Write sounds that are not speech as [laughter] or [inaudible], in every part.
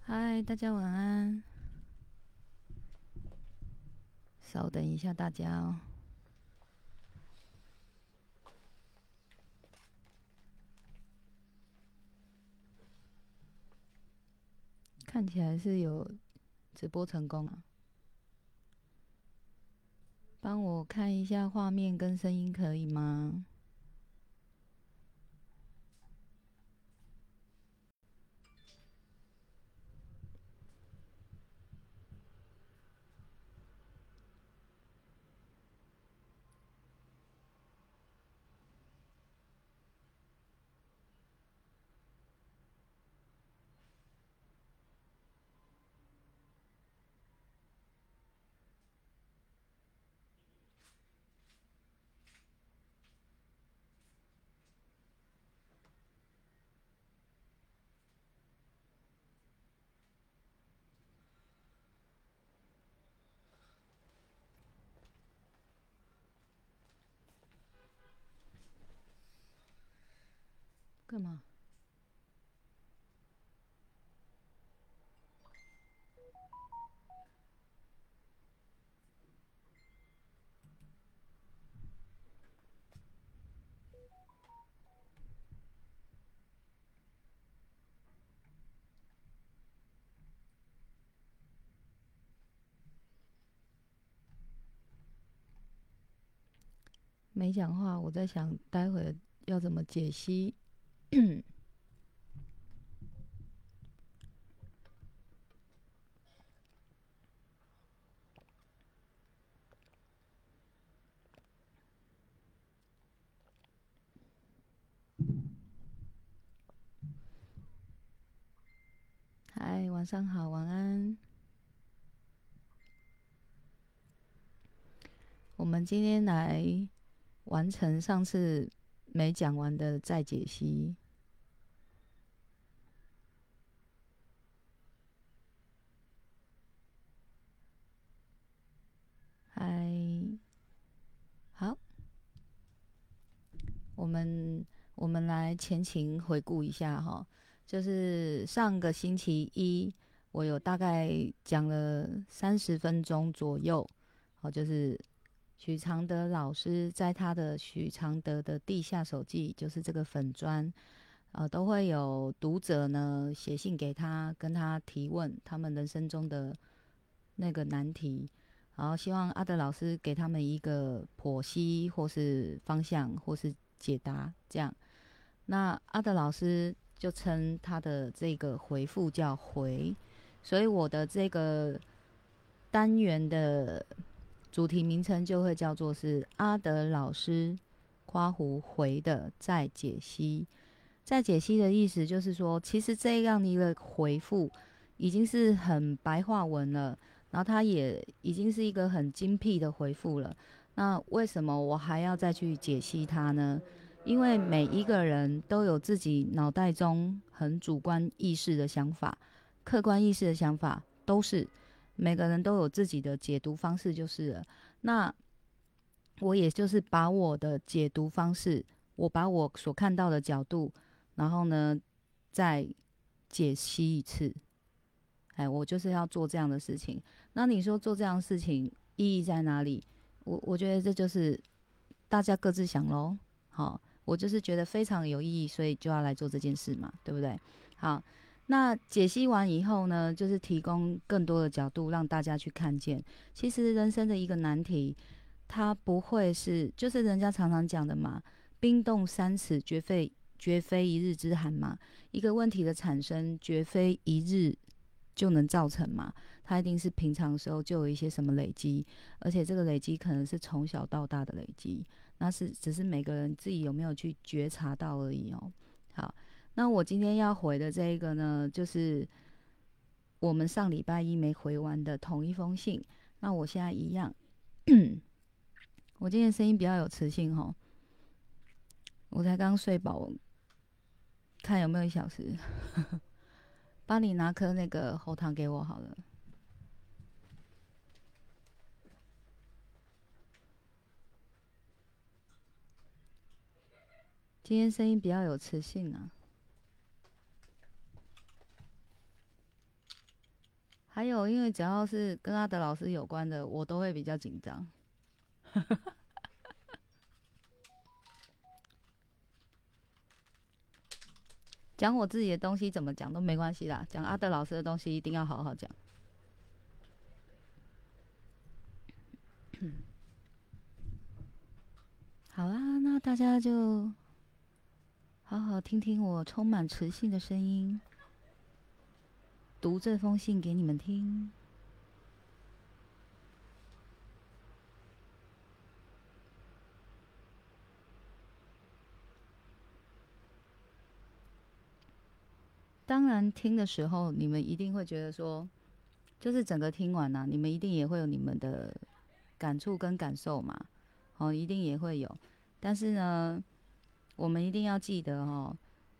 嗨，大家晚安。稍等一下，大家哦。看起来是有直播成功啊！帮我看一下画面跟声音，可以吗？干嘛？没讲话，我在想待会要怎么解析。[clears throat] 嗨，晚上好，晚安。我们今天来完成上次没讲完的再解析。嗨，好，我们我们来前情回顾一下哈，就是上个星期一，我有大概讲了三十分钟左右，好，就是许常德老师在他的许常德的地下手记，就是这个粉砖，呃，都会有读者呢写信给他，跟他提问他们人生中的那个难题。然后希望阿德老师给他们一个剖析，或是方向，或是解答，这样。那阿德老师就称他的这个回复叫回，所以我的这个单元的主题名称就会叫做是阿德老师夸胡回的再解析。再解析的意思就是说，其实这样的一个回复已经是很白话文了。然后他也已经是一个很精辟的回复了。那为什么我还要再去解析它呢？因为每一个人都有自己脑袋中很主观意识的想法，客观意识的想法都是每个人都有自己的解读方式，就是了。那我也就是把我的解读方式，我把我所看到的角度，然后呢再解析一次。哎，我就是要做这样的事情。那你说做这样的事情意义在哪里？我我觉得这就是大家各自想喽。好，我就是觉得非常有意义，所以就要来做这件事嘛，对不对？好，那解析完以后呢，就是提供更多的角度让大家去看见。其实人生的一个难题，它不会是就是人家常常讲的嘛，“冰冻三尺，绝非绝非一日之寒”嘛。一个问题的产生，绝非一日。就能造成嘛？它一定是平常时候就有一些什么累积，而且这个累积可能是从小到大的累积，那是只是每个人自己有没有去觉察到而已哦。好，那我今天要回的这一个呢，就是我们上礼拜一没回完的同一封信。那我现在一样，[coughs] 我今天声音比较有磁性哦。我才刚睡饱，看有没有一小时。[laughs] 帮你拿颗那个喉糖给我好了。今天声音比较有磁性啊。还有，因为只要是跟阿德老师有关的，我都会比较紧张。[laughs] 讲我自己的东西怎么讲都没关系啦，讲阿德老师的东西一定要好好讲。[coughs] 好啦，那大家就好好听听我充满磁性的声音，读这封信给你们听。当然，听的时候你们一定会觉得说，就是整个听完呢，你们一定也会有你们的感触跟感受嘛。哦，一定也会有，但是呢，我们一定要记得哦，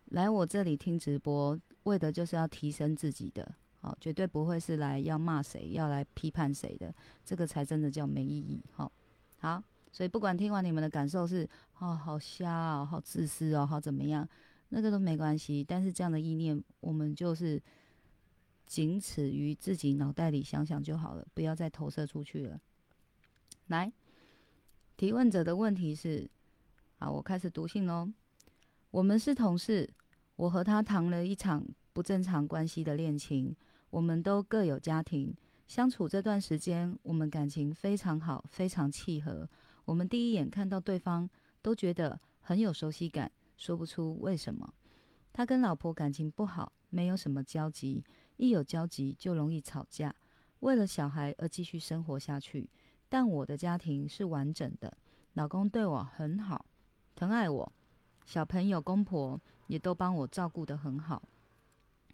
来我这里听直播，为的就是要提升自己的，好，绝对不会是来要骂谁，要来批判谁的，这个才真的叫没意义。好，好，所以不管听完你们的感受是，哦，好瞎哦，好自私哦，好怎么样，那个都没关系。但是这样的意念，我们就是仅此于自己脑袋里想想就好了，不要再投射出去了。来。提问者的问题是：好，我开始读信喽。我们是同事，我和他谈了一场不正常关系的恋情。我们都各有家庭，相处这段时间，我们感情非常好，非常契合。我们第一眼看到对方，都觉得很有熟悉感，说不出为什么。他跟老婆感情不好，没有什么交集，一有交集就容易吵架，为了小孩而继续生活下去。但我的家庭是完整的，老公对我很好，疼爱我，小朋友、公婆也都帮我照顾得很好，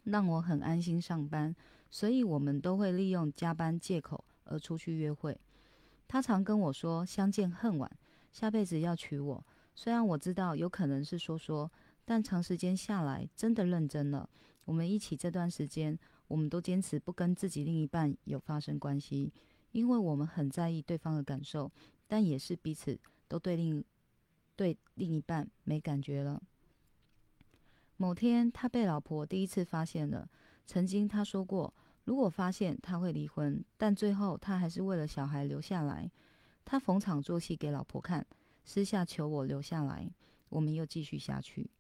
让我很安心上班。所以，我们都会利用加班借口而出去约会。他常跟我说：“相见恨晚，下辈子要娶我。”虽然我知道有可能是说说，但长时间下来真的认真了。我们一起这段时间，我们都坚持不跟自己另一半有发生关系。因为我们很在意对方的感受，但也是彼此都对另对另一半没感觉了。某天，他被老婆第一次发现了。曾经他说过，如果发现他会离婚，但最后他还是为了小孩留下来。他逢场作戏给老婆看，私下求我留下来。我们又继续下去。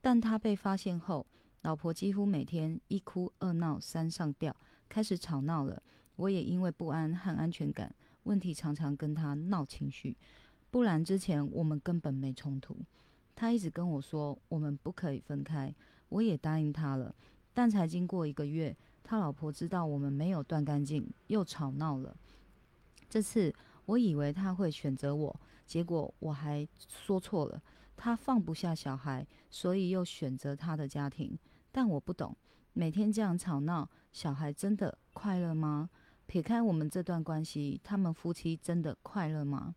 但他被发现后，老婆几乎每天一哭二闹三上吊，开始吵闹了。我也因为不安和安全感问题，常常跟他闹情绪。不然之前我们根本没冲突。他一直跟我说我们不可以分开，我也答应他了。但才经过一个月，他老婆知道我们没有断干净，又吵闹了。这次我以为他会选择我，结果我还说错了。他放不下小孩，所以又选择他的家庭。但我不懂，每天这样吵闹，小孩真的快乐吗？撇开我们这段关系，他们夫妻真的快乐吗？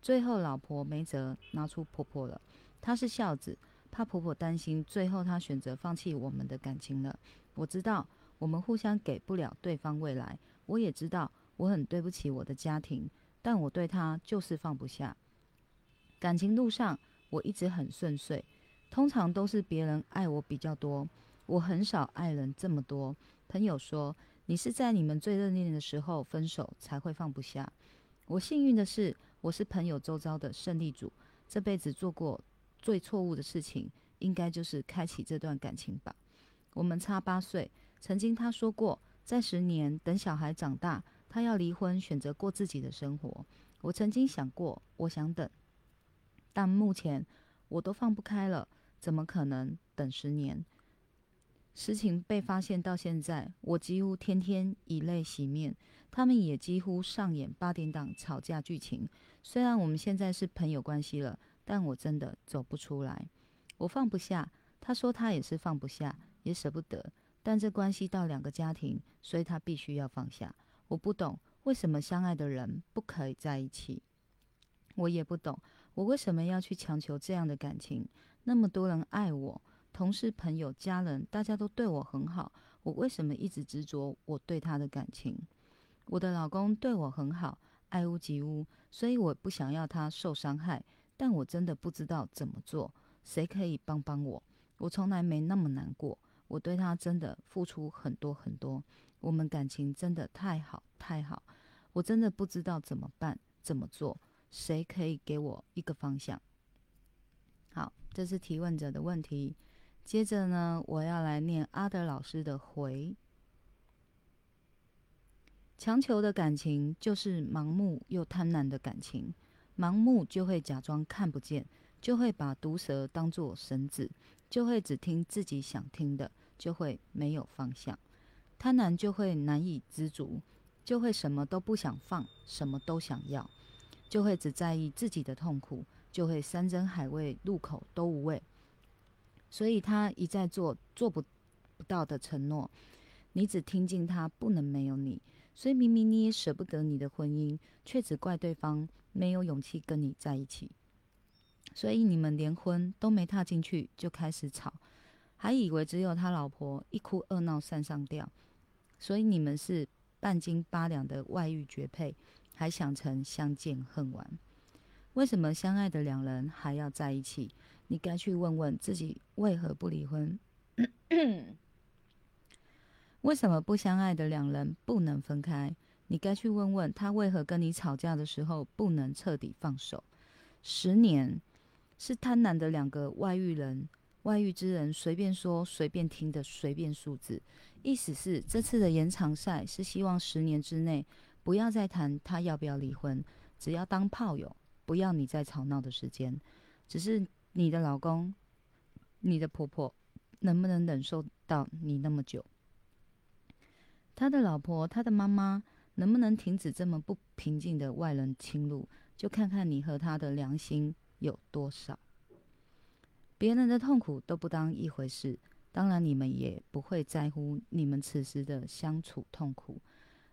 最后，老婆没辙，拿出婆婆了。她是孝子，怕婆婆担心，最后她选择放弃我们的感情了。我知道我们互相给不了对方未来，我也知道我很对不起我的家庭，但我对他就是放不下。感情路上我一直很顺遂，通常都是别人爱我比较多，我很少爱人这么多。朋友说。你是在你们最热恋的时候分手才会放不下。我幸运的是，我是朋友周遭的胜利组。这辈子做过最错误的事情，应该就是开启这段感情吧。我们差八岁，曾经他说过，在十年等小孩长大，他要离婚，选择过自己的生活。我曾经想过，我想等，但目前我都放不开了，怎么可能等十年？事情被发现到现在，我几乎天天以泪洗面，他们也几乎上演八点档吵架剧情。虽然我们现在是朋友关系了，但我真的走不出来，我放不下。他说他也是放不下，也舍不得，但这关系到两个家庭，所以他必须要放下。我不懂为什么相爱的人不可以在一起，我也不懂我为什么要去强求这样的感情。那么多人爱我。同事、朋友、家人，大家都对我很好，我为什么一直执着我对他的感情？我的老公对我很好，爱屋及乌，所以我不想要他受伤害。但我真的不知道怎么做，谁可以帮帮我？我从来没那么难过，我对他真的付出很多很多，我们感情真的太好太好，我真的不知道怎么办怎么做，谁可以给我一个方向？好，这是提问者的问题。接着呢，我要来念阿德老师的回。强求的感情就是盲目又贪婪的感情，盲目就会假装看不见，就会把毒蛇当作绳子，就会只听自己想听的，就会没有方向。贪婪就会难以知足，就会什么都不想放，什么都想要，就会只在意自己的痛苦，就会山珍海味入口都无味。所以他一再做做不不到的承诺，你只听进他不能没有你，所以明明你也舍不得你的婚姻，却只怪对方没有勇气跟你在一起，所以你们连婚都没踏进去就开始吵，还以为只有他老婆一哭二闹三上吊，所以你们是半斤八两的外遇绝配，还想成相见恨晚，为什么相爱的两人还要在一起？你该去问问自己为何不离婚？[clears throat] 为什么不相爱的两人不能分开？你该去问问他为何跟你吵架的时候不能彻底放手？十年是贪婪的两个外遇人、外遇之人随便说、随便听的随便数字，意思是这次的延长赛是希望十年之内不要再谈他要不要离婚，只要当炮友，不要你再吵闹的时间，只是。你的老公、你的婆婆能不能忍受到你那么久？他的老婆、他的妈妈能不能停止这么不平静的外人侵入？就看看你和他的良心有多少。别人的痛苦都不当一回事，当然你们也不会在乎你们此时的相处痛苦。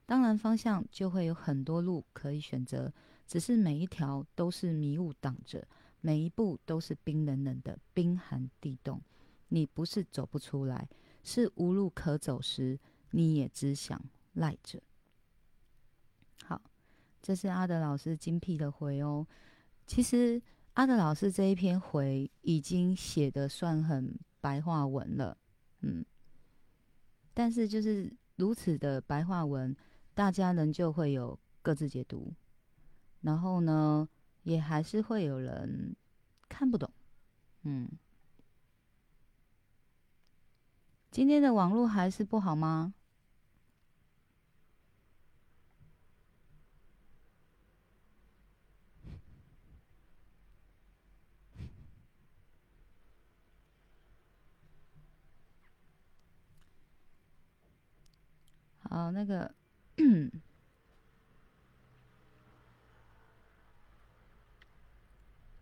当然方向就会有很多路可以选择，只是每一条都是迷雾挡着。每一步都是冰冷冷的冰寒地洞，你不是走不出来，是无路可走时，你也只想赖着。好，这是阿德老师精辟的回哦。其实阿德老师这一篇回已经写的算很白话文了，嗯，但是就是如此的白话文，大家仍旧会有各自解读，然后呢？也还是会有人看不懂，嗯，今天的网络还是不好吗？[laughs] 好，那个。[coughs]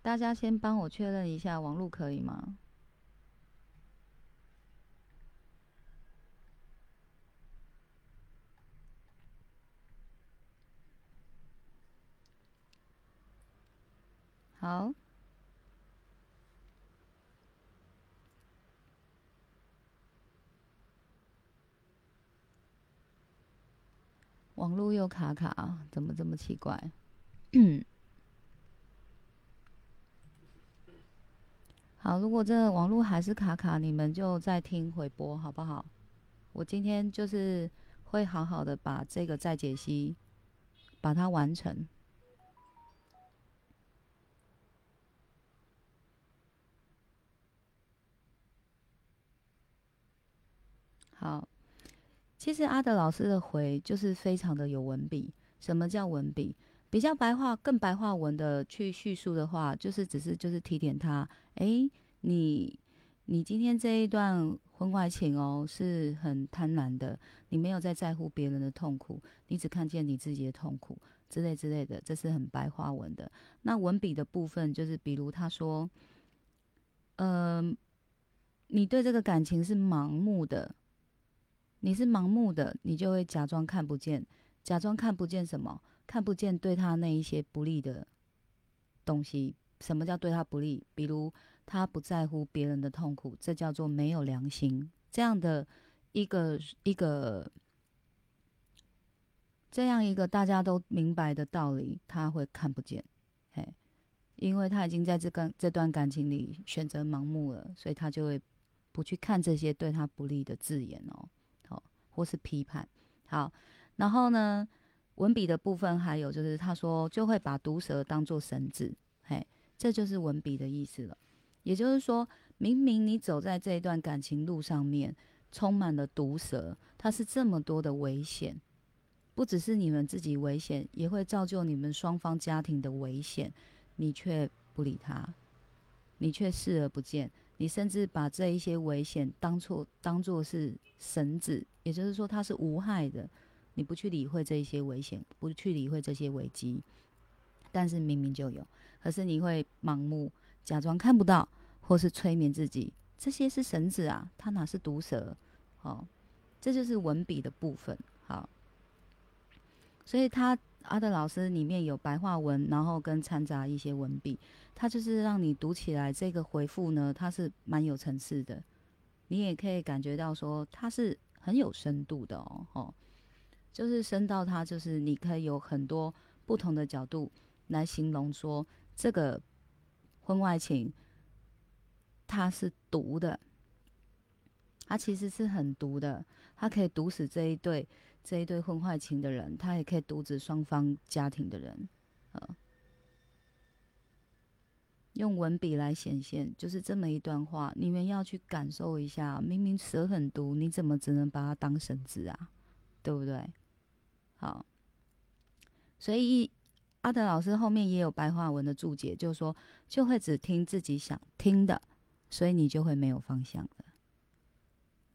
大家先帮我确认一下网络可以吗？好，网络又卡卡，怎么这么奇怪？[coughs] [coughs] 好，如果这网络还是卡卡，你们就再听回播好不好？我今天就是会好好的把这个再解析，把它完成。好，其实阿德老师的回就是非常的有文笔。什么叫文笔？比较白话、更白话文的去叙述的话，就是只是就是提点他，哎，你你今天这一段婚外情哦，是很贪婪的，你没有在在乎别人的痛苦，你只看见你自己的痛苦之类之类的，这是很白话文的。那文笔的部分就是，比如他说，嗯，你对这个感情是盲目的，你是盲目的，你就会假装看不见，假装看不见什么。看不见对他那一些不利的东西，什么叫对他不利？比如他不在乎别人的痛苦，这叫做没有良心。这样的一个一个这样一个大家都明白的道理，他会看不见，嘿，因为他已经在这个这段感情里选择盲目了，所以他就会不去看这些对他不利的字眼哦，好，或是批判。好，然后呢，文笔的部分还有就是他说就会把毒蛇当做绳子，嘿，这就是文笔的意思了。也就是说，明明你走在这一段感情路上面，充满了毒蛇，它是这么多的危险，不只是你们自己危险，也会造就你们双方家庭的危险，你却不理他，你却视而不见，你甚至把这一些危险当做当做是绳子，也就是说它是无害的，你不去理会这一些危险，不去理会这些危机，但是明明就有，可是你会盲目。假装看不到，或是催眠自己，这些是绳子啊，它哪是毒蛇？好，这就是文笔的部分。好，所以他阿德老师里面有白话文，然后跟掺杂一些文笔，他就是让你读起来这个回复呢，它是蛮有层次的，你也可以感觉到说它是很有深度的哦。哦，就是深到它就是你可以有很多不同的角度来形容说这个。婚外情，它是毒的，它其实是很毒的，它可以毒死这一对这一对婚外情的人，它也可以毒死双方家庭的人，呃，用文笔来显现，就是这么一段话，你们要去感受一下，明明蛇很毒，你怎么只能把它当绳子啊？对不对？好，所以。阿德老师后面也有白话文的注解，就是说，就会只听自己想听的，所以你就会没有方向了。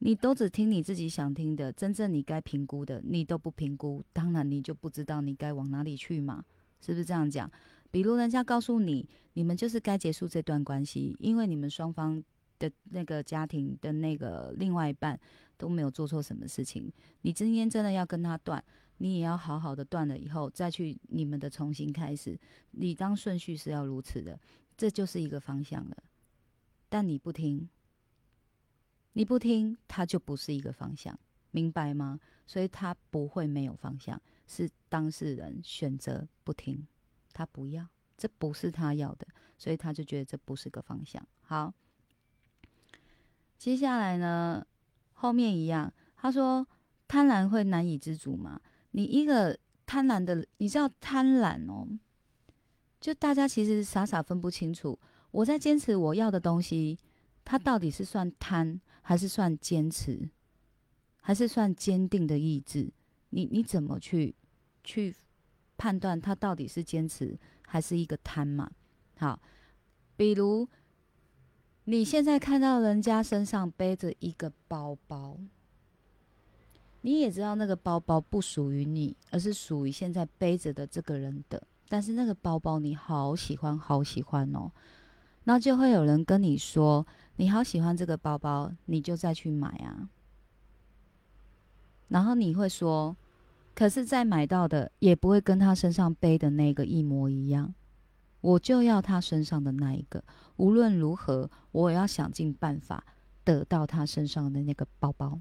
你都只听你自己想听的，真正你该评估的，你都不评估，当然你就不知道你该往哪里去嘛，是不是这样讲？比如人家告诉你，你们就是该结束这段关系，因为你们双方的那个家庭的那个另外一半都没有做错什么事情，你今天真的要跟他断。你也要好好的断了以后，再去你们的重新开始。你当顺序是要如此的，这就是一个方向了。但你不听，你不听，它就不是一个方向，明白吗？所以他不会没有方向，是当事人选择不听，他不要，这不是他要的，所以他就觉得这不是个方向。好，接下来呢，后面一样，他说贪婪会难以知足吗？你一个贪婪的，你知道贪婪哦，就大家其实傻傻分不清楚。我在坚持我要的东西，它到底是算贪，还是算坚持，还是算坚定的意志？你你怎么去去判断它到底是坚持还是一个贪嘛？好，比如你现在看到人家身上背着一个包包。你也知道那个包包不属于你，而是属于现在背着的这个人的。但是那个包包你好喜欢，好喜欢哦，那就会有人跟你说：“你好喜欢这个包包，你就再去买啊。”然后你会说：“可是再买到的也不会跟他身上背的那个一模一样，我就要他身上的那一个。无论如何，我也要想尽办法得到他身上的那个包包。”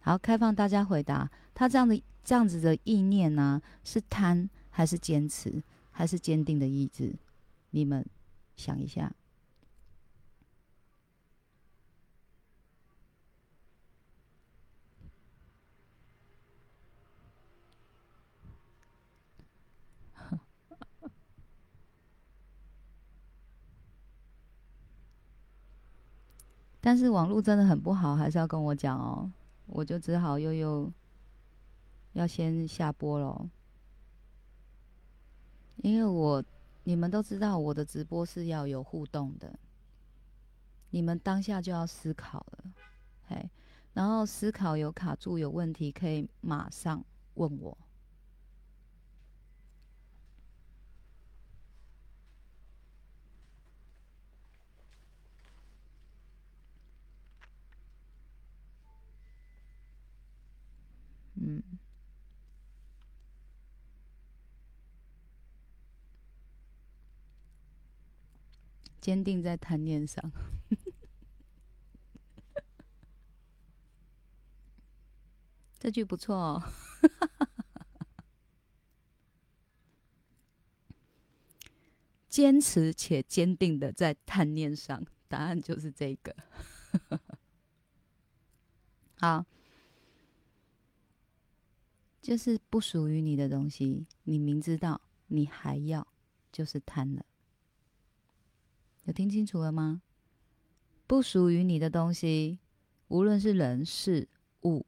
好，开放大家回答。他这样的这样子的意念呢，是贪还是坚持，还是坚定的意志？你们想一下。[laughs] 但是网络真的很不好，还是要跟我讲哦。我就只好又又要先下播了，因为我你们都知道我的直播是要有互动的，你们当下就要思考了，嘿，然后思考有卡住有问题可以马上问我。嗯，坚定在贪念上，[laughs] 这句不错哦。[laughs] 坚持且坚定的在贪念上，答案就是这个。[laughs] 好，就是不属于你的东西，你明知道你还要，就是贪了。有听清楚了吗？不属于你的东西，无论是人事物，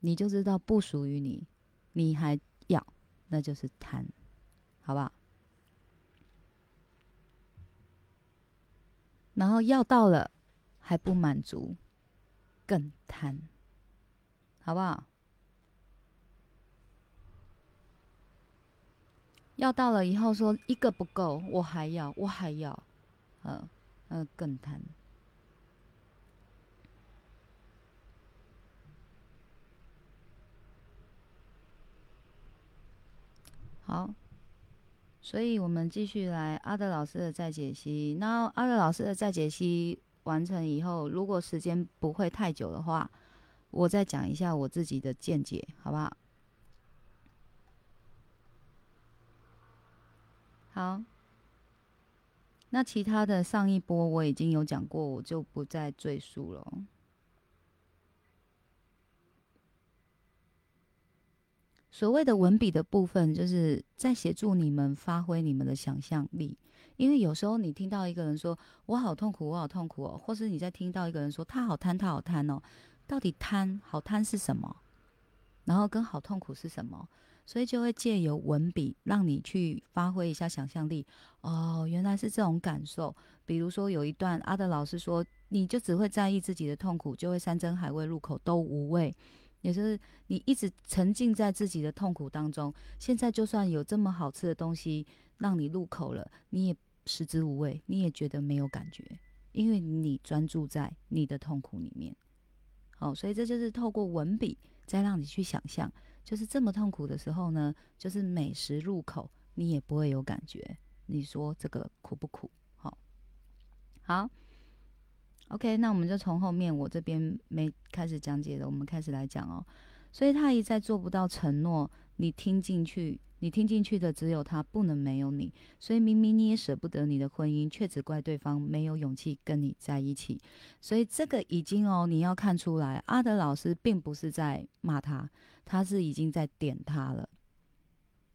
你就知道不属于你，你还要，那就是贪，好不好？然后要到了还不满足，更贪，好不好？要到了以后说一个不够，我还要，我还要，嗯呃，更贪。好，所以我们继续来阿德老师的再解析。那阿德老师的再解析完成以后，如果时间不会太久的话，我再讲一下我自己的见解，好不好？好，那其他的上一波我已经有讲过，我就不再赘述了。所谓的文笔的部分，就是在协助你们发挥你们的想象力。因为有时候你听到一个人说“我好痛苦，我好痛苦哦”，或是你在听到一个人说“他好贪，他好贪哦”，到底贪好贪是什么？然后跟好痛苦是什么？所以就会借由文笔让你去发挥一下想象力。哦，原来是这种感受。比如说有一段阿德老师说：“你就只会在意自己的痛苦，就会山珍海味入口都无味。”也就是你一直沉浸在自己的痛苦当中，现在就算有这么好吃的东西让你入口了，你也食之无味，你也觉得没有感觉，因为你专注在你的痛苦里面。好，所以这就是透过文笔再让你去想象，就是这么痛苦的时候呢，就是美食入口你也不会有感觉。你说这个苦不苦？好，好。OK，那我们就从后面我这边没开始讲解的，我们开始来讲哦。所以他一再做不到承诺，你听进去，你听进去的只有他，不能没有你。所以明明你也舍不得你的婚姻，却只怪对方没有勇气跟你在一起。所以这个已经哦，你要看出来，阿德老师并不是在骂他，他是已经在点他了，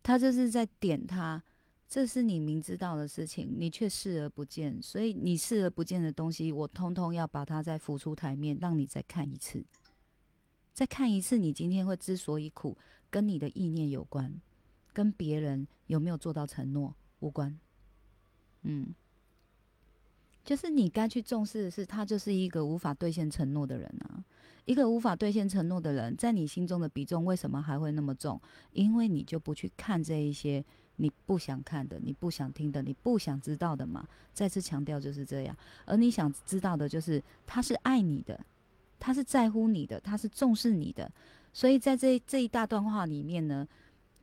他这是在点他。这是你明知道的事情，你却视而不见。所以你视而不见的东西，我通通要把它再浮出台面，让你再看一次，再看一次。你今天会之所以苦，跟你的意念有关，跟别人有没有做到承诺无关。嗯，就是你该去重视的是，他就是一个无法兑现承诺的人啊。一个无法兑现承诺的人，在你心中的比重为什么还会那么重？因为你就不去看这一些。你不想看的，你不想听的，你不想知道的嘛？再次强调就是这样。而你想知道的，就是他是爱你的，他是在乎你的，他是重视你的。所以在这这一大段话里面呢，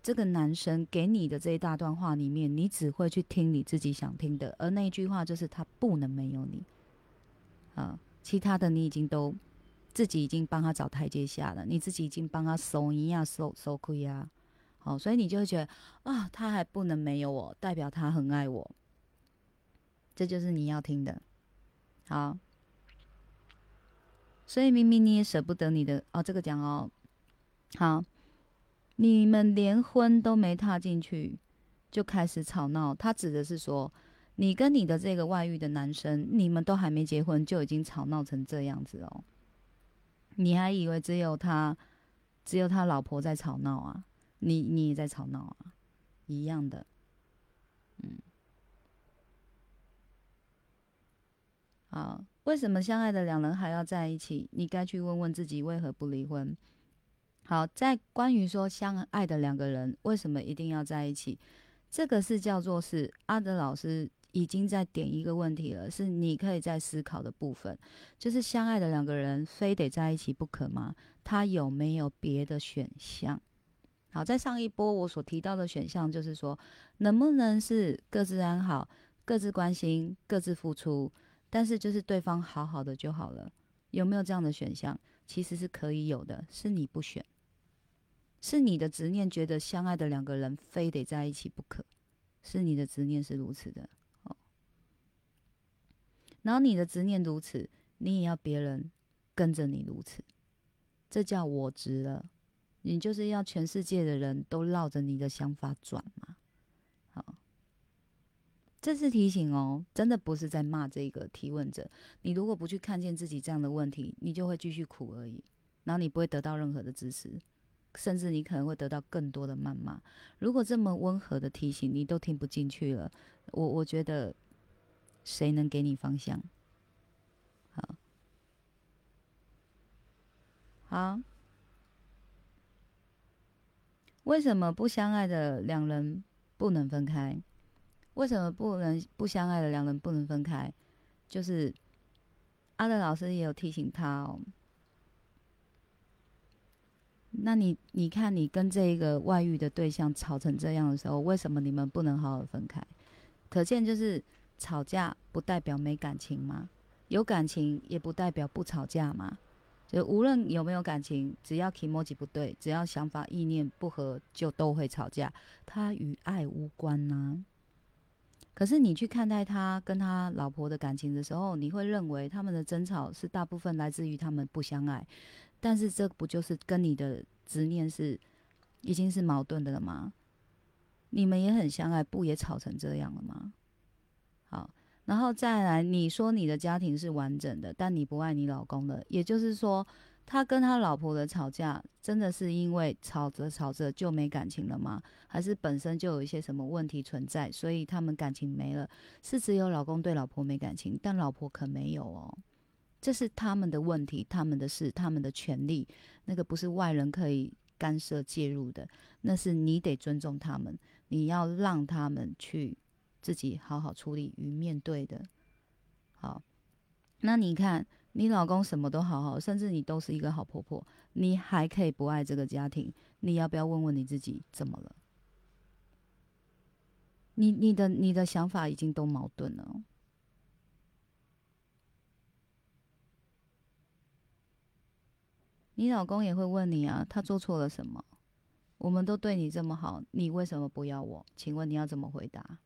这个男生给你的这一大段话里面，你只会去听你自己想听的。而那一句话就是他不能没有你啊，其他的你已经都自己已经帮他找台阶下了，你自己已经帮他收一呀，收收亏啊。好，所以你就会觉得啊，他还不能没有我，代表他很爱我。这就是你要听的。好，所以明明你也舍不得你的哦，这个讲哦。好，你们连婚都没踏进去，就开始吵闹。他指的是说，你跟你的这个外遇的男生，你们都还没结婚，就已经吵闹成这样子哦。你还以为只有他，只有他老婆在吵闹啊？你你也在吵闹啊，一样的，嗯，好，为什么相爱的两人还要在一起？你该去问问自己为何不离婚。好，在关于说相爱的两个人为什么一定要在一起，这个是叫做是阿德老师已经在点一个问题了，是你可以在思考的部分，就是相爱的两个人非得在一起不可吗？他有没有别的选项？好，在上一波我所提到的选项，就是说，能不能是各自安好、各自关心、各自付出，但是就是对方好好的就好了，有没有这样的选项？其实是可以有的，是你不选，是你的执念觉得相爱的两个人非得在一起不可，是你的执念是如此的。哦，然后你的执念如此，你也要别人跟着你如此，这叫我执了。你就是要全世界的人都绕着你的想法转嘛。好，这次提醒哦，真的不是在骂这个提问者。你如果不去看见自己这样的问题，你就会继续苦而已，然后你不会得到任何的支持，甚至你可能会得到更多的谩骂。如果这么温和的提醒你都听不进去了，我我觉得谁能给你方向？好，好。为什么不相爱的两人不能分开？为什么不能不相爱的两人不能分开？就是阿德老师也有提醒他哦。那你你看，你跟这个外遇的对象吵成这样的时候，为什么你们不能好好分开？可见就是吵架不代表没感情吗？有感情也不代表不吵架吗？就无论有没有感情，只要 e m o 不对，只要想法意念不合，就都会吵架。他与爱无关呢。可是你去看待他跟他老婆的感情的时候，你会认为他们的争吵是大部分来自于他们不相爱。但是这不就是跟你的执念是已经是矛盾的了吗？你们也很相爱，不也吵成这样了吗？好。然后再来，你说你的家庭是完整的，但你不爱你老公的，也就是说，他跟他老婆的吵架，真的是因为吵着吵着就没感情了吗？还是本身就有一些什么问题存在，所以他们感情没了？是只有老公对老婆没感情，但老婆可没有哦，这是他们的问题，他们的事，他们的权利，那个不是外人可以干涉介入的，那是你得尊重他们，你要让他们去。自己好好处理与面对的，好。那你看，你老公什么都好好，甚至你都是一个好婆婆，你还可以不爱这个家庭？你要不要问问你自己怎么了？你你的你的想法已经都矛盾了。你老公也会问你啊，他做错了什么？我们都对你这么好，你为什么不要我？请问你要怎么回答？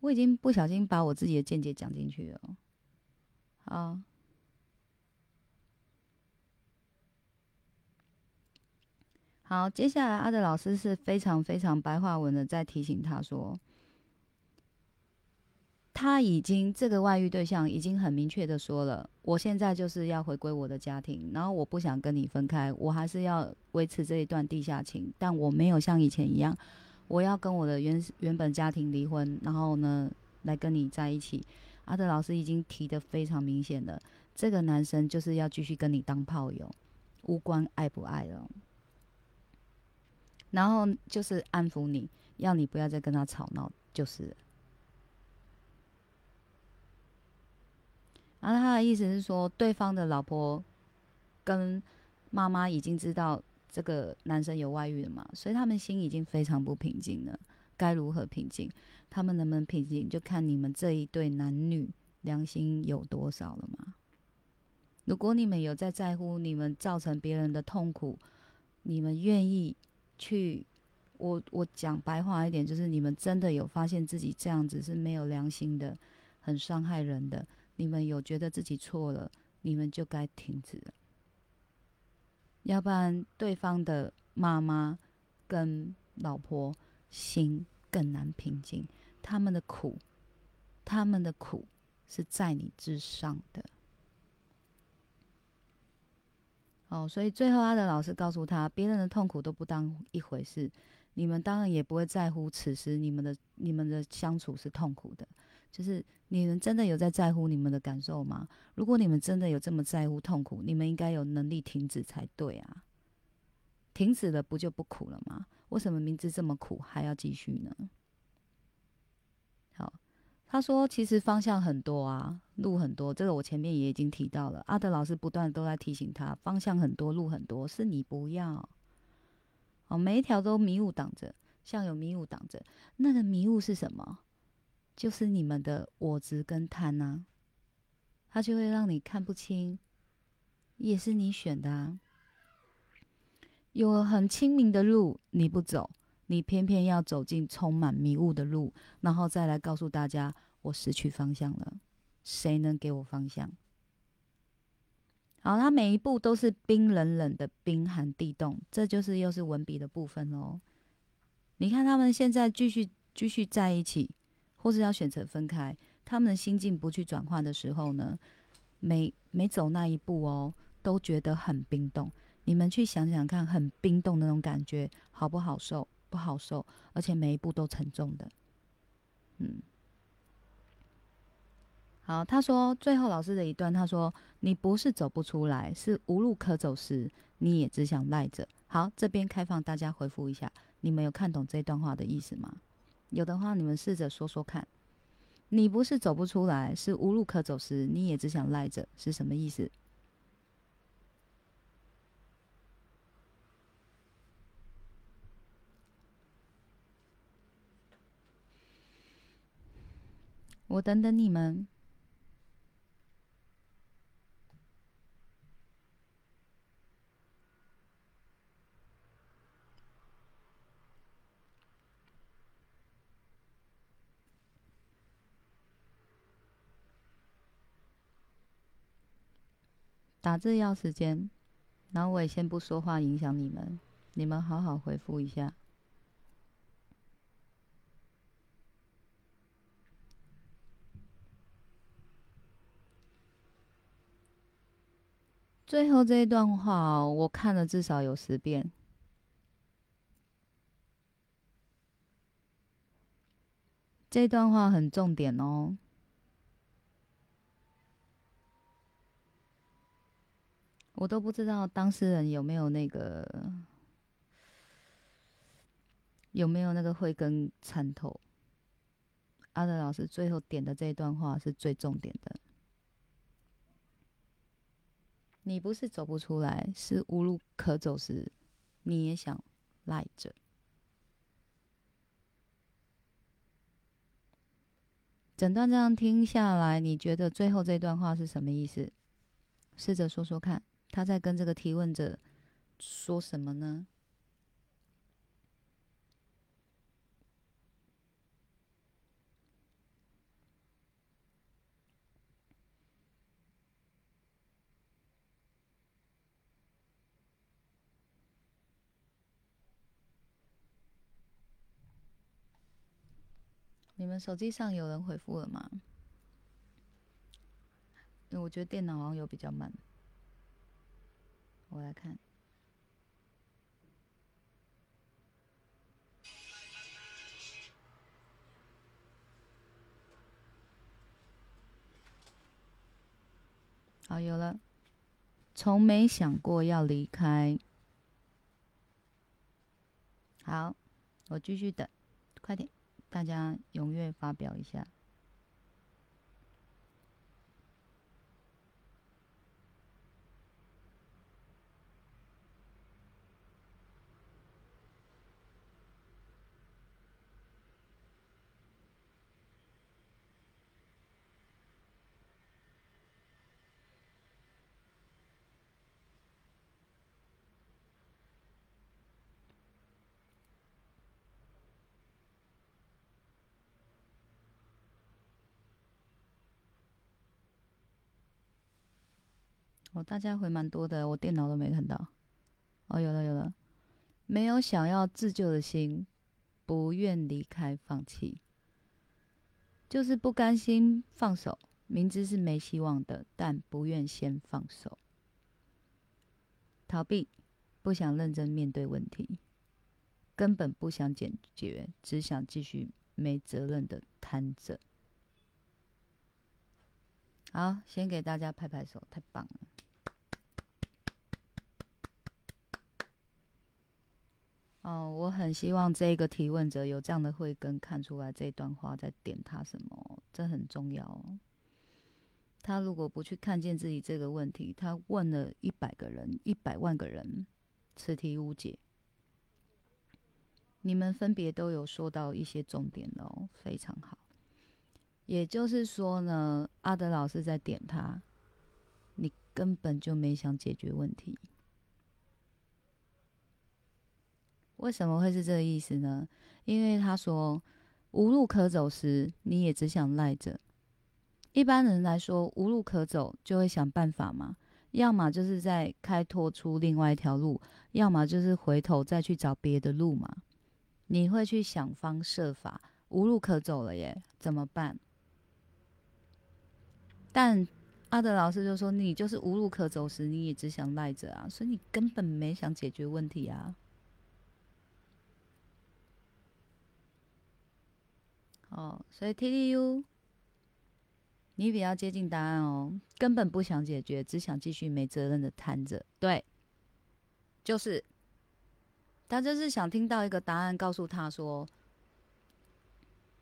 我已经不小心把我自己的见解讲进去了。好，好，接下来阿德老师是非常非常白话文的在提醒他说，他已经这个外遇对象已经很明确的说了，我现在就是要回归我的家庭，然后我不想跟你分开，我还是要维持这一段地下情，但我没有像以前一样。我要跟我的原原本家庭离婚，然后呢，来跟你在一起。阿德老师已经提的非常明显了，这个男生就是要继续跟你当炮友，无关爱不爱了。然后就是安抚你，要你不要再跟他吵闹，就是。然后他的意思是说，对方的老婆跟妈妈已经知道。这个男生有外遇了嘛？所以他们心已经非常不平静了。该如何平静？他们能不能平静，就看你们这一对男女良心有多少了嘛。如果你们有在在乎你们造成别人的痛苦，你们愿意去，我我讲白话一点，就是你们真的有发现自己这样子是没有良心的，很伤害人的，你们有觉得自己错了，你们就该停止。要不然，对方的妈妈跟老婆心更难平静，他们的苦，他们的苦是在你之上的。哦，所以最后阿德老师告诉他，别人的痛苦都不当一回事，你们当然也不会在乎此时你们的你们的相处是痛苦的，就是。你们真的有在在乎你们的感受吗？如果你们真的有这么在乎痛苦，你们应该有能力停止才对啊！停止了不就不苦了吗？为什么明知这么苦还要继续呢？好，他说其实方向很多啊，路很多，这个我前面也已经提到了。阿德老师不断都在提醒他，方向很多，路很多，是你不要。哦，每一条都迷雾挡着，像有迷雾挡着，那个迷雾是什么？就是你们的我执跟贪呐，他就会让你看不清，也是你选的啊。有很清明的路你不走，你偏偏要走进充满迷雾的路，然后再来告诉大家我失去方向了。谁能给我方向？好，它每一步都是冰冷冷的冰寒地冻，这就是又是文笔的部分哦。你看他们现在继续继续在一起，或是要选择分开，他们的心境不去转换的时候呢，每每走那一步哦，都觉得很冰冻。你们去想想看，很冰冻那种感觉，好不好受？不好受，而且每一步都沉重的。嗯。好，他说最后老师的一段，他说你不是走不出来，是无路可走时，你也只想赖着。好，这边开放大家回复一下，你们有看懂这段话的意思吗？有的话，你们试着说说看。你不是走不出来，是无路可走时，你也只想赖着，是什么意思？我等等你们。打字要时间，然后我也先不说话，影响你们。你们好好回复一下。最后这一段话，我看了至少有十遍。这段话很重点哦。我都不知道当事人有没有那个有没有那个慧根参透。阿德老师最后点的这一段话是最重点的。你不是走不出来，是无路可走时，你也想赖着。整段这样听下来，你觉得最后这段话是什么意思？试着说说看。他在跟这个提问者说什么呢？你们手机上有人回复了吗？因为我觉得电脑网友比较慢。我来看，好，有了。从没想过要离开。好，我继续等，快点，大家踊跃发表一下。哦，大家回蛮多的，我电脑都没看到。哦，有了有了，没有想要自救的心，不愿离开放弃，就是不甘心放手，明知是没希望的，但不愿先放手，逃避，不想认真面对问题，根本不想解决，只想继续没责任的瘫着。好，先给大家拍拍手，太棒了。哦，我很希望这个提问者有这样的慧根，看出来这段话在点他什么，这很重要。他如果不去看见自己这个问题，他问了一百个人、一百万个人，此题无解。你们分别都有说到一些重点哦，非常好。也就是说呢，阿德老师在点他，你根本就没想解决问题。为什么会是这个意思呢？因为他说无路可走时，你也只想赖着。一般人来说，无路可走就会想办法嘛，要么就是在开拓出另外一条路，要么就是回头再去找别的路嘛。你会去想方设法，无路可走了耶，怎么办？但阿德老师就说，你就是无路可走时，你也只想赖着啊，所以你根本没想解决问题啊。哦，所以 T D U，你比较接近答案哦，根本不想解决，只想继续没责任的瘫着。对，就是他就是想听到一个答案，告诉他说，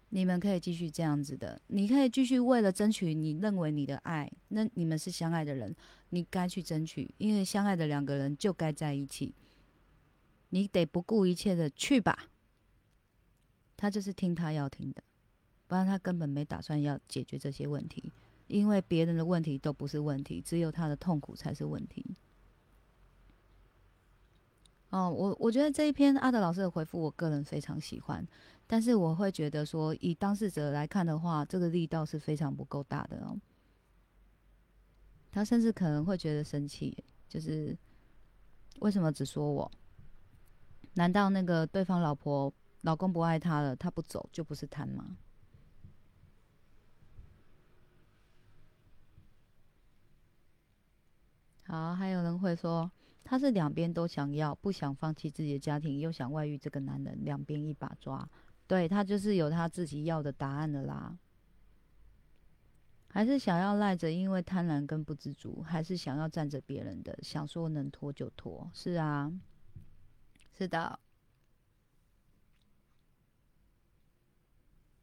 你们可以继续这样子的，你可以继续为了争取你认为你的爱，那你们是相爱的人，你该去争取，因为相爱的两个人就该在一起，你得不顾一切的去吧。他就是听他要听的。不然他根本没打算要解决这些问题，因为别人的问题都不是问题，只有他的痛苦才是问题。哦，我我觉得这一篇阿德老师的回复，我个人非常喜欢，但是我会觉得说，以当事者来看的话，这个力道是非常不够大的哦。他甚至可能会觉得生气，就是为什么只说我？难道那个对方老婆老公不爱他了，他不走就不是贪吗？好，还有人会说他是两边都想要，不想放弃自己的家庭，又想外遇，这个男人两边一把抓，对他就是有他自己要的答案的啦。还是想要赖着，因为贪婪跟不知足，还是想要占着别人的，想说能拖就拖。是啊，是的，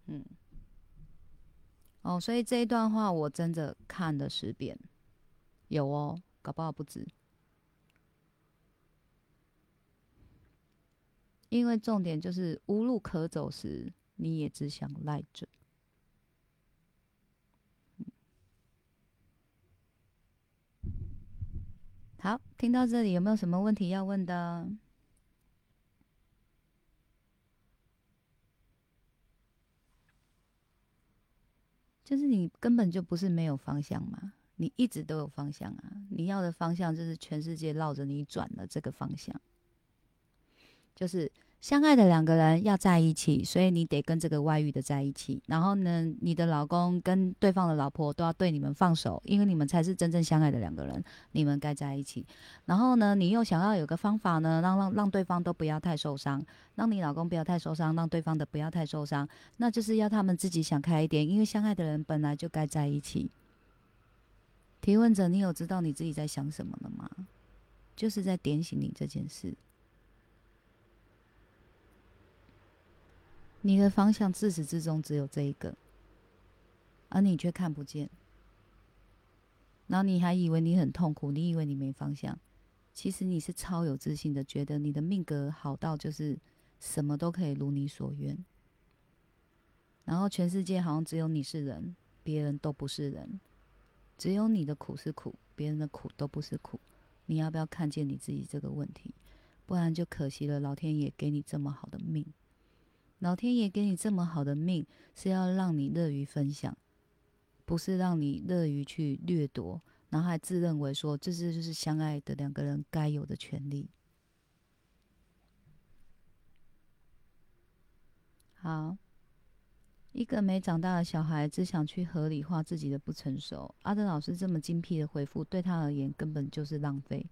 嗯，哦，所以这一段话我真的看了十遍，有哦。搞不好不止，因为重点就是无路可走时，你也只想赖着。好，听到这里有没有什么问题要问的？就是你根本就不是没有方向嘛。你一直都有方向啊！你要的方向就是全世界绕着你转的这个方向，就是相爱的两个人要在一起，所以你得跟这个外遇的在一起。然后呢，你的老公跟对方的老婆都要对你们放手，因为你们才是真正相爱的两个人，你们该在一起。然后呢，你又想要有个方法呢，让让让对方都不要太受伤，让你老公不要太受伤，让对方的不要太受伤，那就是要他们自己想开一点，因为相爱的人本来就该在一起。提问者，你有知道你自己在想什么了吗？就是在点醒你这件事。你的方向自始至终只有这一个，而你却看不见。然后你还以为你很痛苦，你以为你没方向，其实你是超有自信的，觉得你的命格好到就是什么都可以如你所愿。然后全世界好像只有你是人，别人都不是人。只有你的苦是苦，别人的苦都不是苦。你要不要看见你自己这个问题？不然就可惜了。老天爷给你这么好的命，老天爷给你这么好的命，是要让你乐于分享，不是让你乐于去掠夺，然后还自认为说这是就是相爱的两个人该有的权利。好。一个没长大的小孩只想去合理化自己的不成熟。阿德老师这么精辟的回复，对他而言根本就是浪费。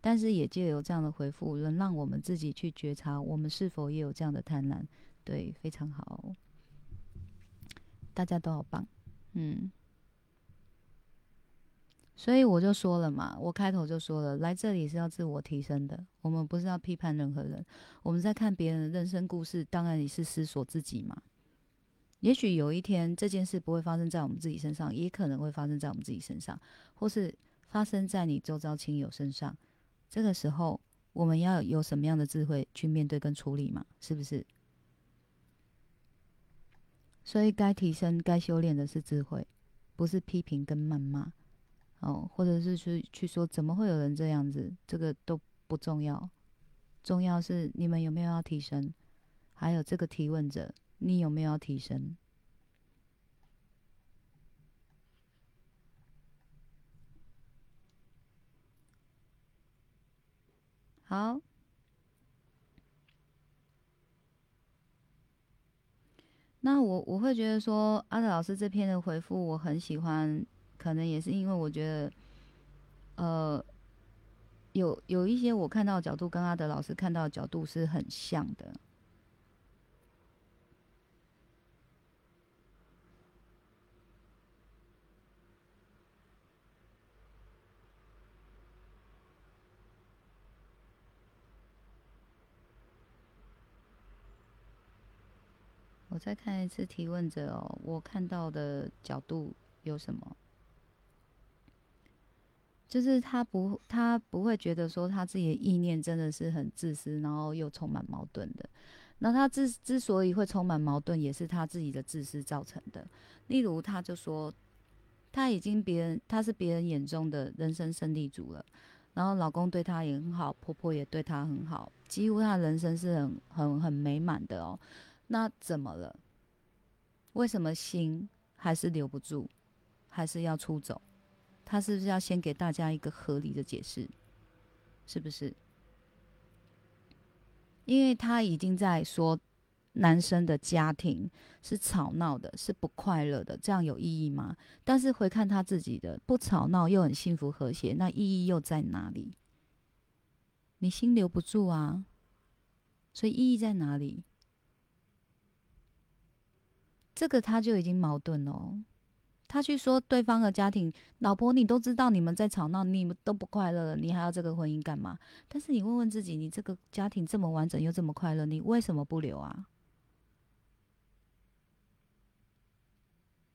但是也借由这样的回复，能让我们自己去觉察，我们是否也有这样的贪婪？对，非常好。大家都好棒，嗯。所以我就说了嘛，我开头就说了，来这里是要自我提升的。我们不是要批判任何人，我们在看别人的人生故事，当然也是思索自己嘛。也许有一天这件事不会发生在我们自己身上，也可能会发生在我们自己身上，或是发生在你周遭亲友身上。这个时候，我们要有什么样的智慧去面对跟处理嘛？是不是？所以该提升、该修炼的是智慧，不是批评跟谩骂哦，或者是去去说怎么会有人这样子，这个都不重要。重要是你们有没有要提升，还有这个提问者，你有没有要提升？好，那我我会觉得说，阿德老师这篇的回复我很喜欢，可能也是因为我觉得，呃，有有一些我看到的角度跟阿德老师看到的角度是很像的。我再看一次提问者哦，我看到的角度有什么？就是他不，他不会觉得说他自己的意念真的是很自私，然后又充满矛盾的。那他之之所以会充满矛盾，也是他自己的自私造成的。例如，他就说他已经别人，他是别人眼中的人生胜利组了，然后老公对他也很好，婆婆也对他很好，几乎他人生是很很很美满的哦。那怎么了？为什么心还是留不住，还是要出走？他是不是要先给大家一个合理的解释？是不是？因为他已经在说男生的家庭是吵闹的，是不快乐的，这样有意义吗？但是回看他自己的不吵闹又很幸福和谐，那意义又在哪里？你心留不住啊，所以意义在哪里？这个他就已经矛盾了。他去说对方的家庭，老婆你都知道你们在吵闹，你们都不快乐了，你还要这个婚姻干嘛？但是你问问自己，你这个家庭这么完整又这么快乐，你为什么不留啊？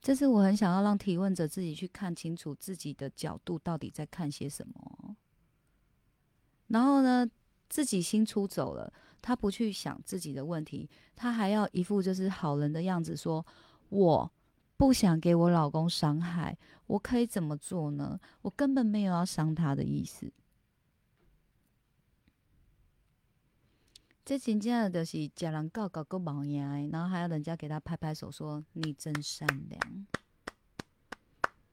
这是我很想要让提问者自己去看清楚自己的角度到底在看些什么。然后呢，自己心出走了。他不去想自己的问题，他还要一副就是好人的样子，说我不想给我老公伤害，我可以怎么做呢？我根本没有要伤他的意思。这真正的是家人告告个毛牙，然后还要人家给他拍拍手，说你真善良，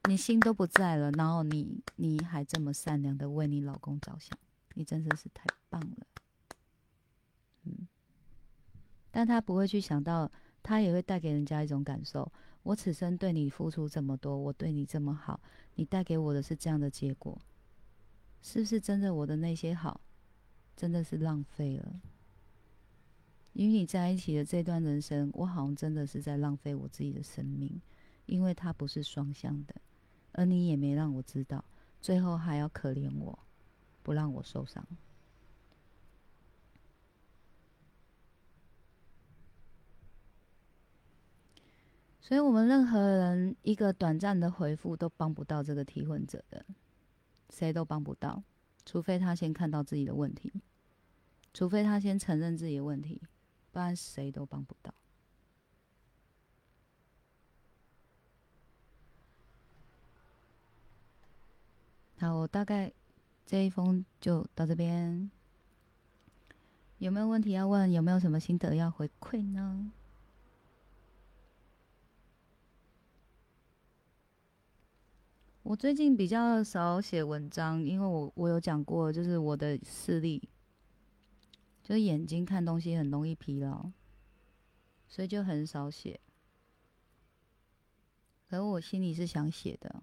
你心都不在了，然后你你还这么善良的为你老公着想，你真的是太棒了。但他不会去想到，他也会带给人家一种感受。我此生对你付出这么多，我对你这么好，你带给我的是这样的结果，是不是真的？我的那些好，真的是浪费了。与你在一起的这段人生，我好像真的是在浪费我自己的生命，因为它不是双向的，而你也没让我知道，最后还要可怜我，不让我受伤。所以，我们任何人一个短暂的回复都帮不到这个提问者的，谁都帮不到，除非他先看到自己的问题，除非他先承认自己的问题，不然谁都帮不到。好，我大概这一封就到这边，有没有问题要问？有没有什么心得要回馈呢？我最近比较少写文章，因为我我有讲过，就是我的视力，就是眼睛看东西很容易疲劳，所以就很少写。可我心里是想写的。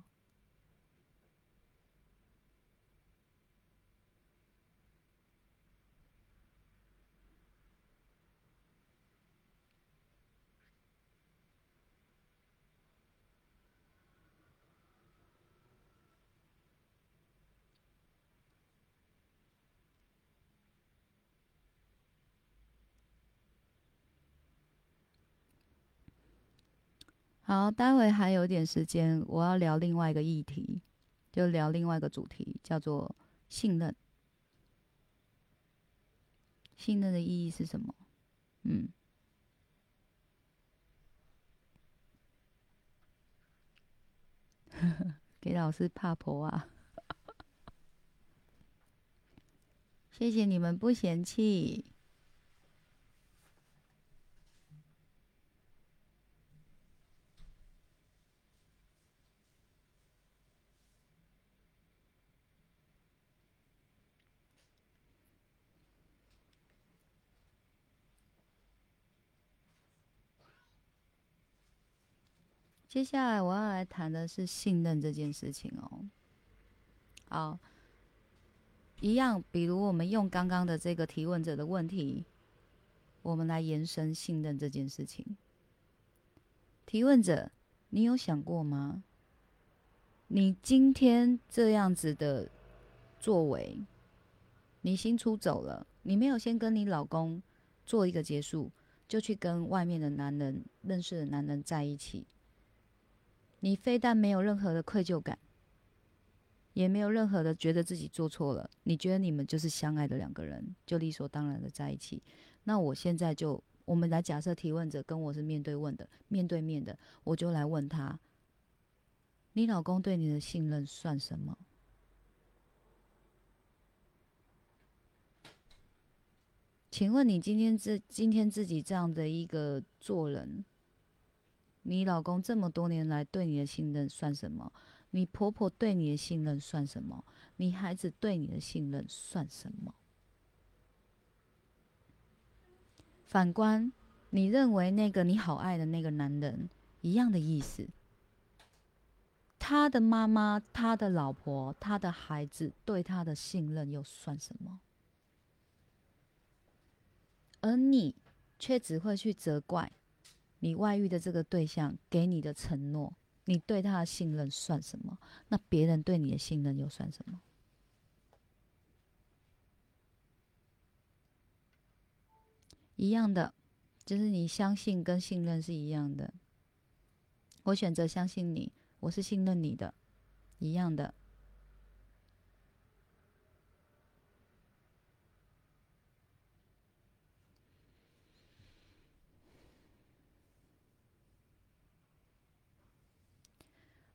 好，待会还有点时间，我要聊另外一个议题，就聊另外一个主题，叫做信任。信任的意义是什么？嗯，[laughs] 给老师怕婆啊。[laughs] 谢谢你们不嫌弃。接下来我要来谈的是信任这件事情哦。好，一样，比如我们用刚刚的这个提问者的问题，我们来延伸信任这件事情。提问者，你有想过吗？你今天这样子的作为，你先出走了，你没有先跟你老公做一个结束，就去跟外面的男人认识的男人在一起。你非但没有任何的愧疚感，也没有任何的觉得自己做错了。你觉得你们就是相爱的两个人，就理所当然的在一起。那我现在就，我们来假设提问者跟我是面对问的，面对面的，我就来问他：你老公对你的信任算什么？请问你今天自今天自己这样的一个做人？你老公这么多年来对你的信任算什么？你婆婆对你的信任算什么？你孩子对你的信任算什么？反观，你认为那个你好爱的那个男人，一样的意思。他的妈妈、他的老婆、他的孩子对他的信任又算什么？而你却只会去责怪。你外遇的这个对象给你的承诺，你对他的信任算什么？那别人对你的信任又算什么？一样的，就是你相信跟信任是一样的。我选择相信你，我是信任你的，一样的。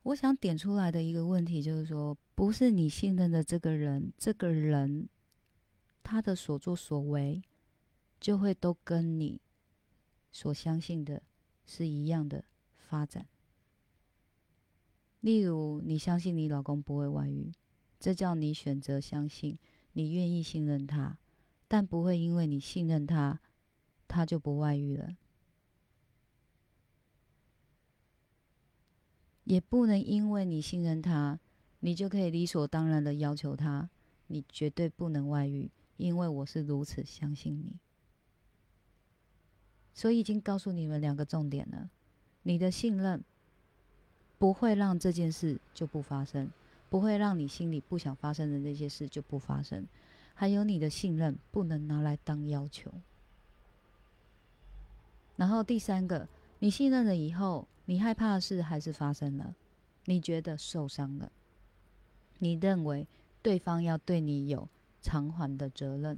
我想点出来的一个问题就是说，不是你信任的这个人，这个人他的所作所为，就会都跟你所相信的是一样的发展。例如，你相信你老公不会外遇，这叫你选择相信，你愿意信任他，但不会因为你信任他，他就不外遇了。也不能因为你信任他，你就可以理所当然的要求他，你绝对不能外遇，因为我是如此相信你。所以已经告诉你们两个重点了：你的信任不会让这件事就不发生，不会让你心里不想发生的那些事就不发生。还有你的信任不能拿来当要求。然后第三个，你信任了以后。你害怕的事还是发生了，你觉得受伤了，你认为对方要对你有偿还的责任，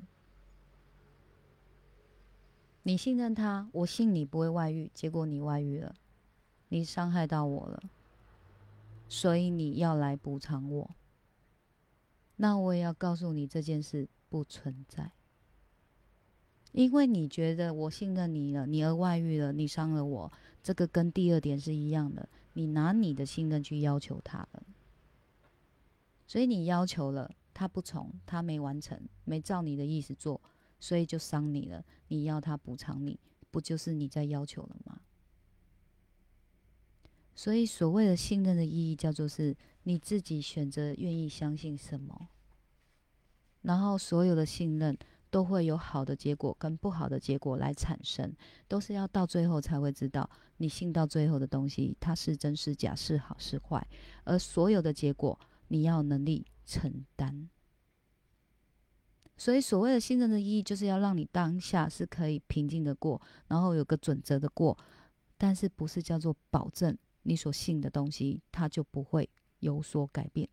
你信任他，我信你不会外遇，结果你外遇了，你伤害到我了，所以你要来补偿我，那我也要告诉你这件事不存在。因为你觉得我信任你了，你而外遇了，你伤了我，这个跟第二点是一样的。你拿你的信任去要求他了，所以你要求了，他不从，他没完成，没照你的意思做，所以就伤你了。你要他补偿你，不就是你在要求了吗？所以所谓的信任的意义，叫做是你自己选择愿意相信什么，然后所有的信任。都会有好的结果跟不好的结果来产生，都是要到最后才会知道你信到最后的东西，它是真是假，是好是坏，而所有的结果你要能力承担。所以所谓的信任的意义，就是要让你当下是可以平静的过，然后有个准则的过，但是不是叫做保证你所信的东西，它就不会有所改变。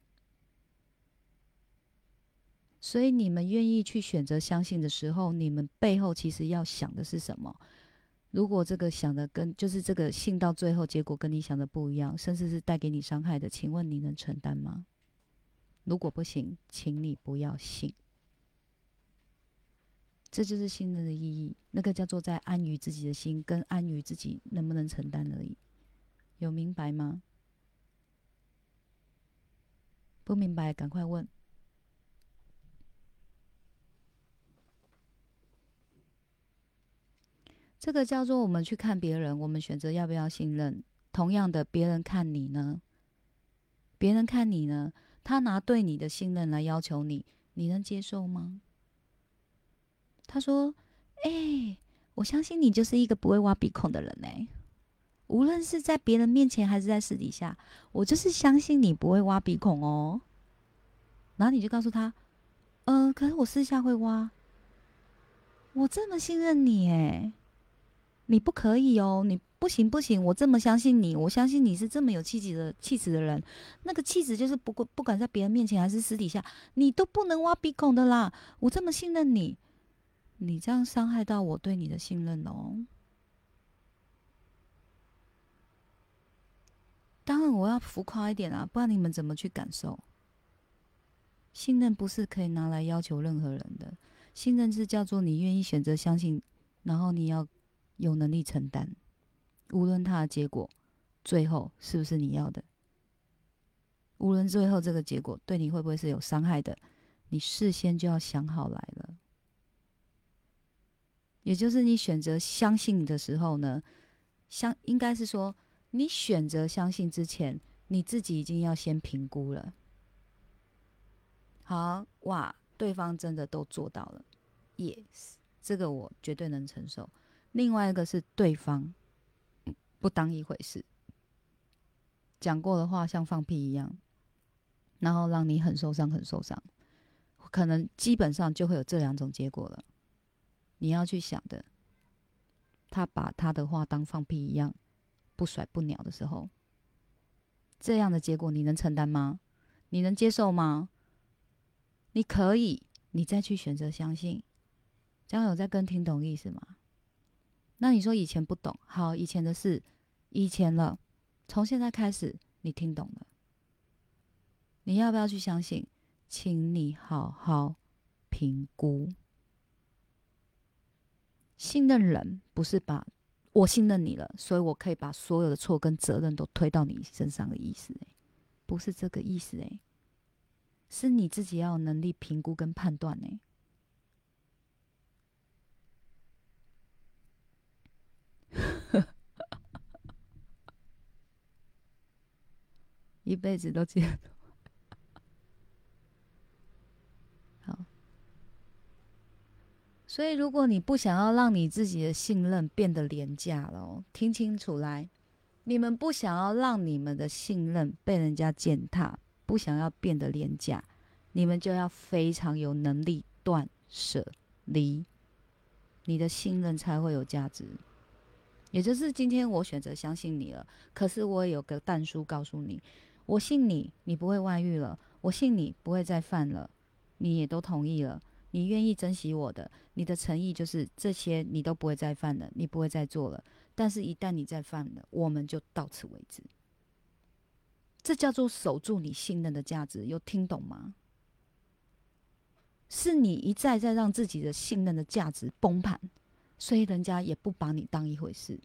所以你们愿意去选择相信的时候，你们背后其实要想的是什么？如果这个想的跟就是这个信到最后结果跟你想的不一样，甚至是带给你伤害的，请问你能承担吗？如果不行，请你不要信。这就是信任的意义。那个叫做在安于自己的心，跟安于自己能不能承担而已。有明白吗？不明白，赶快问。这个叫做我们去看别人，我们选择要不要信任。同样的，别人看你呢？别人看你呢？他拿对你的信任来要求你，你能接受吗？他说：“哎，我相信你就是一个不会挖鼻孔的人呢。无论是在别人面前还是在私底下，我就是相信你不会挖鼻孔哦。”然后你就告诉他：“呃，可是我私下会挖。我这么信任你，哎，你不可以哦，你。”不行不行，我这么相信你，我相信你是这么有气质的气质的人。那个气质就是不过不管在别人面前还是私底下，你都不能挖鼻孔的啦。我这么信任你，你这样伤害到我对你的信任哦。当然我要浮夸一点啊，不然你们怎么去感受？信任不是可以拿来要求任何人的，信任是叫做你愿意选择相信，然后你要有能力承担。无论他的结果最后是不是你要的，无论最后这个结果对你会不会是有伤害的，你事先就要想好来了。也就是你选择相信的时候呢，相应该是说你选择相信之前，你自己已经要先评估了。好哇，对方真的都做到了，yes，这个我绝对能承受。另外一个是对方。不当一回事，讲过的话像放屁一样，然后让你很受伤，很受伤，可能基本上就会有这两种结果了。你要去想的，他把他的话当放屁一样，不甩不鸟的时候，这样的结果你能承担吗？你能接受吗？你可以，你再去选择相信，这样有在跟听懂意思吗？那你说以前不懂，好，以前的事，以前了。从现在开始，你听懂了，你要不要去相信？请你好好评估。信任人不是把我信任你了，所以我可以把所有的错跟责任都推到你身上的意思，不是这个意思，诶，是你自己要有能力评估跟判断，诶。一辈子都记得。好，所以如果你不想要让你自己的信任变得廉价了，听清楚来，你们不想要让你们的信任被人家践踏，不想要变得廉价，你们就要非常有能力断舍离，你的信任才会有价值。也就是今天我选择相信你了，可是我也有个淡书告诉你。我信你，你不会外遇了。我信你不会再犯了，你也都同意了。你愿意珍惜我的，你的诚意就是这些，你都不会再犯了，你不会再做了。但是，一旦你再犯了，我们就到此为止。这叫做守住你信任的价值，有听懂吗？是你一再再让自己的信任的价值崩盘，所以人家也不把你当一回事。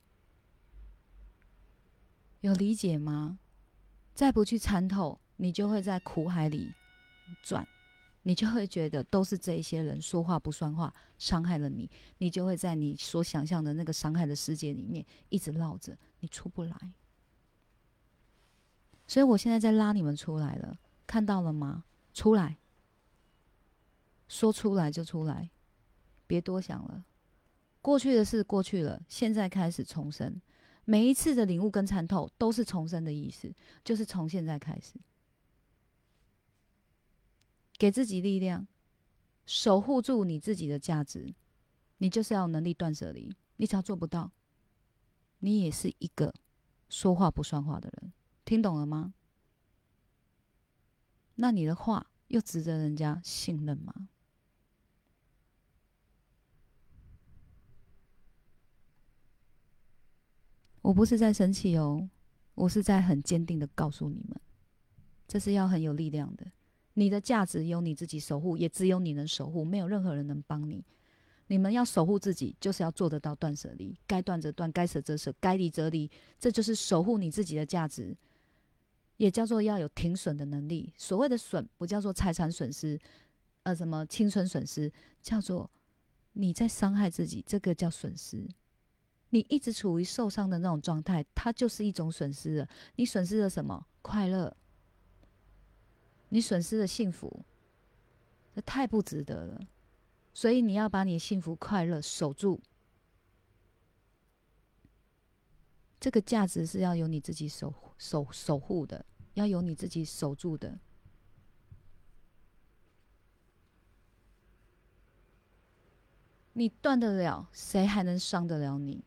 有理解吗？再不去参透，你就会在苦海里转，你就会觉得都是这一些人说话不算话，伤害了你，你就会在你所想象的那个伤害的世界里面一直绕着，你出不来。所以我现在在拉你们出来了，看到了吗？出来，说出来就出来，别多想了，过去的事过去了，现在开始重生。每一次的领悟跟参透，都是重生的意思，就是从现在开始，给自己力量，守护住你自己的价值。你就是要能力断舍离，你只要做不到，你也是一个说话不算话的人。听懂了吗？那你的话又值得人家信任吗？我不是在生气哦，我是在很坚定的告诉你们，这是要很有力量的。你的价值由你自己守护，也只有你能守护，没有任何人能帮你。你们要守护自己，就是要做得到断舍离，该断则断，该舍则舍，该离则离，这就是守护你自己的价值，也叫做要有停损的能力。所谓的损，不叫做财产损失，呃，什么青春损失，叫做你在伤害自己，这个叫损失。你一直处于受伤的那种状态，它就是一种损失了。你损失了什么？快乐。你损失了幸福，这太不值得了。所以你要把你幸福快乐守住，这个价值是要由你自己守守守护的，要由你自己守住的。你断得了，谁还能伤得了你？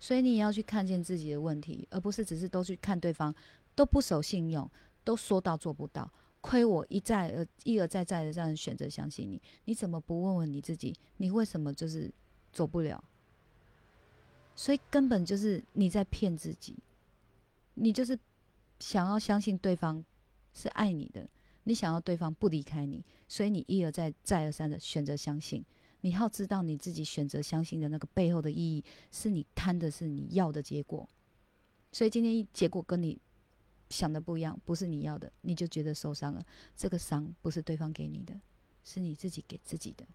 所以你也要去看见自己的问题，而不是只是都去看对方，都不守信用，都说到做不到。亏我一再而一而再再的这样选择相信你，你怎么不问问你自己，你为什么就是走不了？所以根本就是你在骗自己，你就是想要相信对方是爱你的，你想要对方不离开你，所以你一而再再而三的选择相信。你要知道你自己选择相信的那个背后的意义，是你贪的是你要的结果。所以今天结果跟你。想的不一样，不是你要的，你就觉得受伤了。这个伤不是对方给你的，是你自己给自己的。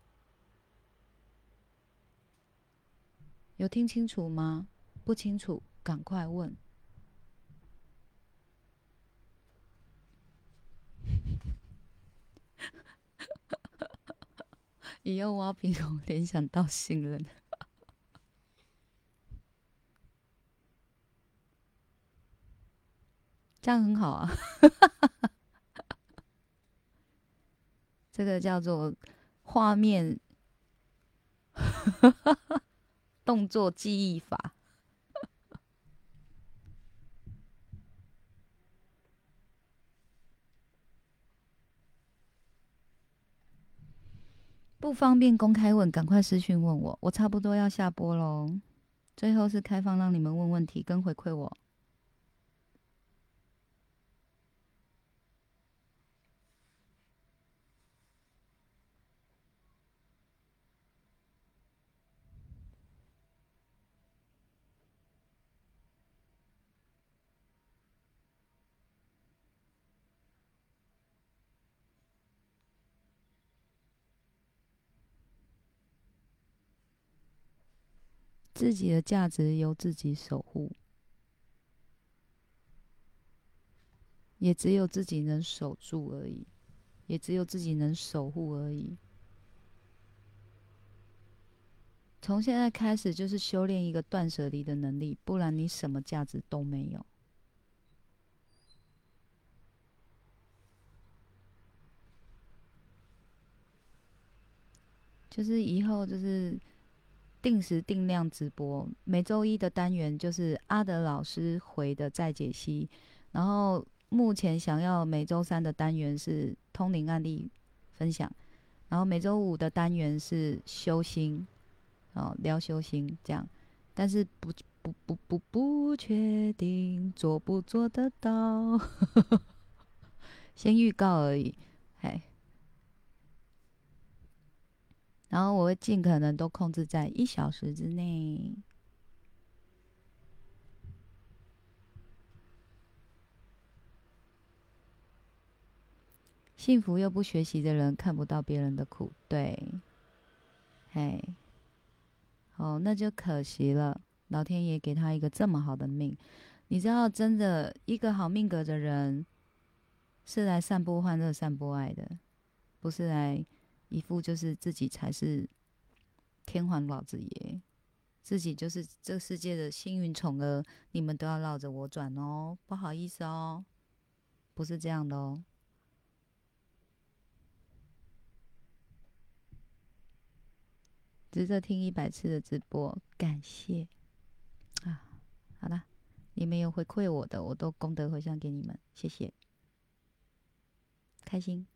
有听清楚吗？不清楚，赶快问。你用挖鼻孔联想到信任。[laughs] 这样很好啊，[laughs] 这个叫做画面 [laughs] 动作记忆法。不方便公开问，赶快私讯问我。我差不多要下播喽，最后是开放让你们问问题跟回馈我。自己的价值由自己守护，也只有自己能守住而已，也只有自己能守护而已。从现在开始，就是修炼一个断舍离的能力，不然你什么价值都没有。就是以后就是。定时定量直播，每周一的单元就是阿德老师回的再解析，然后目前想要每周三的单元是通灵案例分享，然后每周五的单元是修心，哦聊修心这样，但是不不不不不确定做不做得到，[laughs] 先预告而已，嘿。然后我会尽可能都控制在一小时之内。幸福又不学习的人看不到别人的苦，对，嘿，哦，那就可惜了。老天爷给他一个这么好的命，你知道，真的一个好命格的人是来散播欢乐、散播爱的，不是来。一副就是自己才是天皇老子爷，自己就是这世界的幸运宠儿，你们都要绕着我转哦，不好意思哦，不是这样的哦。值得听一百次的直播，感谢啊！好了，你们有回馈我的，我都功德回向给你们，谢谢，开心。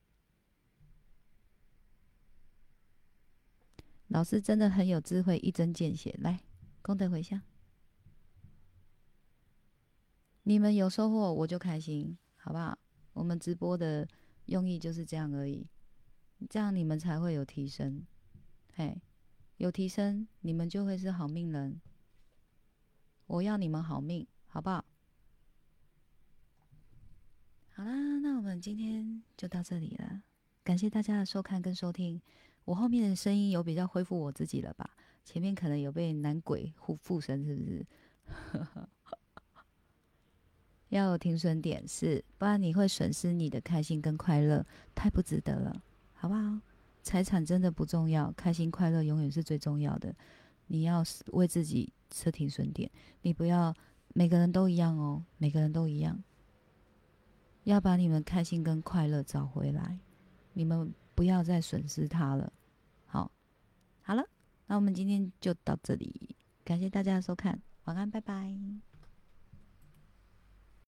老师真的很有智慧，一针见血。来，功德回向，你们有收获，我就开心，好不好？我们直播的用意就是这样而已。这样你们才会有提升。嘿，有提升，你们就会是好命人。我要你们好命，好不好？好啦，那我们今天就到这里了。感谢大家的收看跟收听。我后面的声音有比较恢复我自己了吧？前面可能有被男鬼附附身，是不是？[laughs] 要有停损点是，不然你会损失你的开心跟快乐，太不值得了，好不好？财产真的不重要，开心快乐永远是最重要的。你要为自己设停损点，你不要每个人都一样哦，每个人都一样。要把你们开心跟快乐找回来，你们不要再损失它了。那我们今天就到这里，感谢大家的收看，晚安，拜拜。